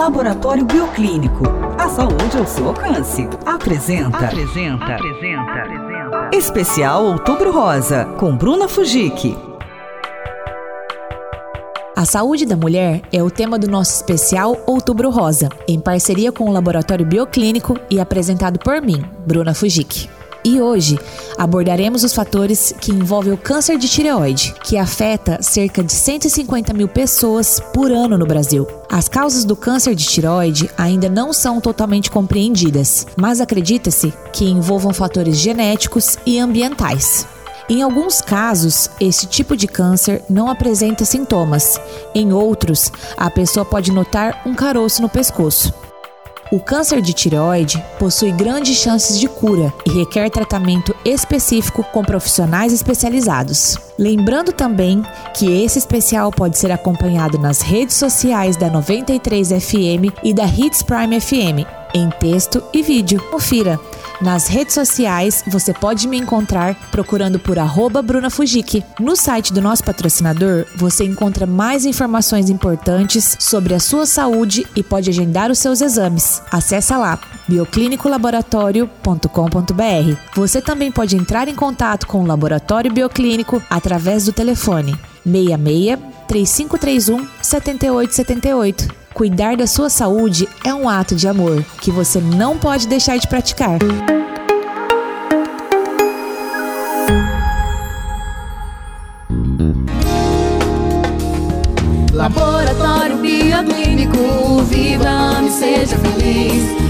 Laboratório Bioclínico. A saúde ao seu alcance. Apresenta. Apresenta. Apresenta. Apresenta. Especial Outubro Rosa, com Bruna Fujik. A saúde da mulher é o tema do nosso especial Outubro Rosa, em parceria com o Laboratório Bioclínico e apresentado por mim, Bruna Fujik. E hoje abordaremos os fatores que envolvem o câncer de tireoide, que afeta cerca de 150 mil pessoas por ano no Brasil. As causas do câncer de tireoide ainda não são totalmente compreendidas, mas acredita-se que envolvam fatores genéticos e ambientais. Em alguns casos, esse tipo de câncer não apresenta sintomas. Em outros, a pessoa pode notar um caroço no pescoço. O câncer de tireoide possui grandes chances de cura e requer tratamento específico com profissionais especializados. Lembrando também que esse especial pode ser acompanhado nas redes sociais da 93 FM e da Hits Prime FM, em texto e vídeo. Confira! Nas redes sociais, você pode me encontrar procurando por arroba Bruna Fujiki. No site do nosso patrocinador, você encontra mais informações importantes sobre a sua saúde e pode agendar os seus exames. Acesse lá bioclinicolaboratório.com.br. Você também pode entrar em contato com o Laboratório Bioclínico através do telefone 66 3531 7878. Cuidar da sua saúde é um ato de amor que você não pode deixar de praticar. Laboratório Bioclínico, viva e seja feliz.